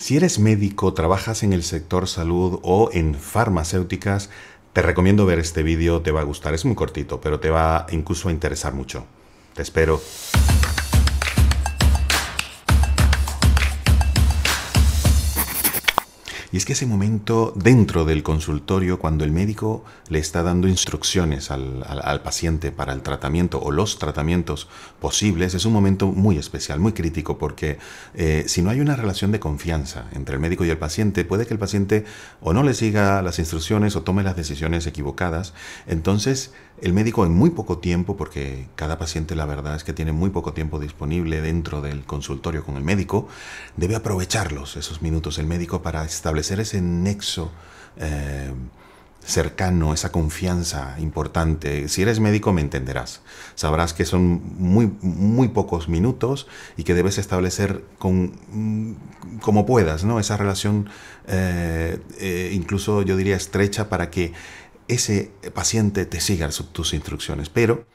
Si eres médico, trabajas en el sector salud o en farmacéuticas, te recomiendo ver este vídeo, te va a gustar, es muy cortito, pero te va incluso a interesar mucho. Te espero. Y es que ese momento dentro del consultorio, cuando el médico le está dando instrucciones al, paciente para el tratamiento o los tratamientos posibles, es un momento muy especial, muy crítico, porque eh, si no hay una relación de confianza entre el médico y el paciente, puede que el paciente o no le siga las instrucciones o tome las decisiones equivocadas. Entonces, el médico en muy poco tiempo, porque cada paciente la verdad es que tiene muy poco tiempo disponible dentro del consultorio con el médico, debe aprovecharlos, esos minutos, el médico, para establecer ese nexo eh, cercano, esa confianza importante. Si eres médico me entenderás. Sabrás que son muy, muy pocos minutos y que debes establecer con, mm, como puedas, ¿no? Esa relación eh, eh, incluso yo diría estrecha para que ese paciente te siga tus instrucciones. Pero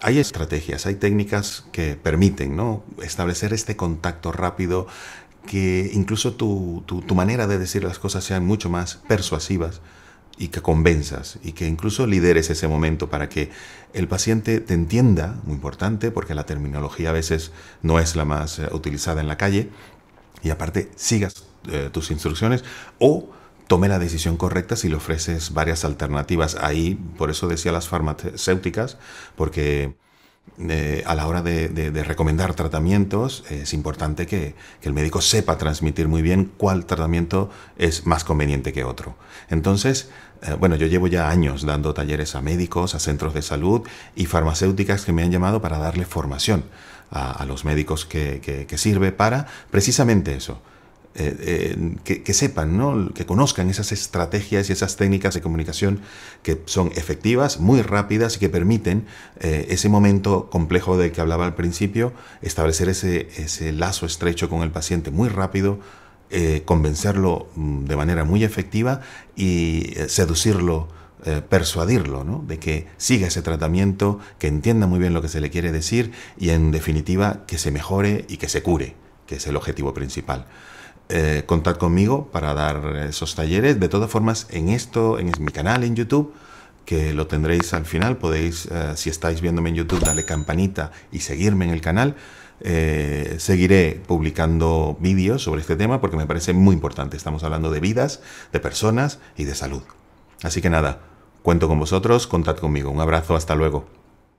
hay estrategias, hay técnicas que permiten ¿no? establecer este contacto rápido, que incluso tu, tu, manera de decir las cosas sean mucho más persuasivas y que convenzas y que incluso lideres ese momento para que el paciente te entienda, muy importante, porque la terminología a veces no es la más eh, utilizada en la calle, y aparte sigas eh, tus instrucciones o tome la decisión correcta si le ofreces varias alternativas. Ahí, por eso decía las farmacéuticas, porque a la hora de, recomendar tratamientos es importante que, el médico sepa transmitir muy bien cuál tratamiento es más conveniente que otro. Entonces, eh, bueno, yo llevo ya años dando talleres a médicos, a centros de salud y farmacéuticas que me han llamado para darle formación a, los médicos que, que sirve para precisamente eso eh, eh, que, sepan, ¿no? que conozcan esas estrategias y esas técnicas de comunicación que son efectivas, muy rápidas y que permiten eh, ese momento complejo del que hablaba al principio, establecer ese, ese lazo estrecho con el paciente muy rápido, convencerlo mm, de manera muy efectiva y seducirlo. persuadirlo, ¿no? de que siga ese tratamiento, que entienda muy bien lo que se le quiere decir y en definitiva que se mejore y que se cure, que es el objetivo principal eh, contad conmigo para dar esos talleres. De todas formas, en esto, en mi canal en YouTube, que lo tendréis al final, podéis, eh, si estáis viéndome en YouTube, darle campanita y seguirme en el canal. Eh, seguiré publicando vídeos sobre este tema porque me parece muy importante. Estamos hablando de vidas, de personas y de salud. Así que nada, cuento con vosotros, contad conmigo. Un abrazo, hasta luego.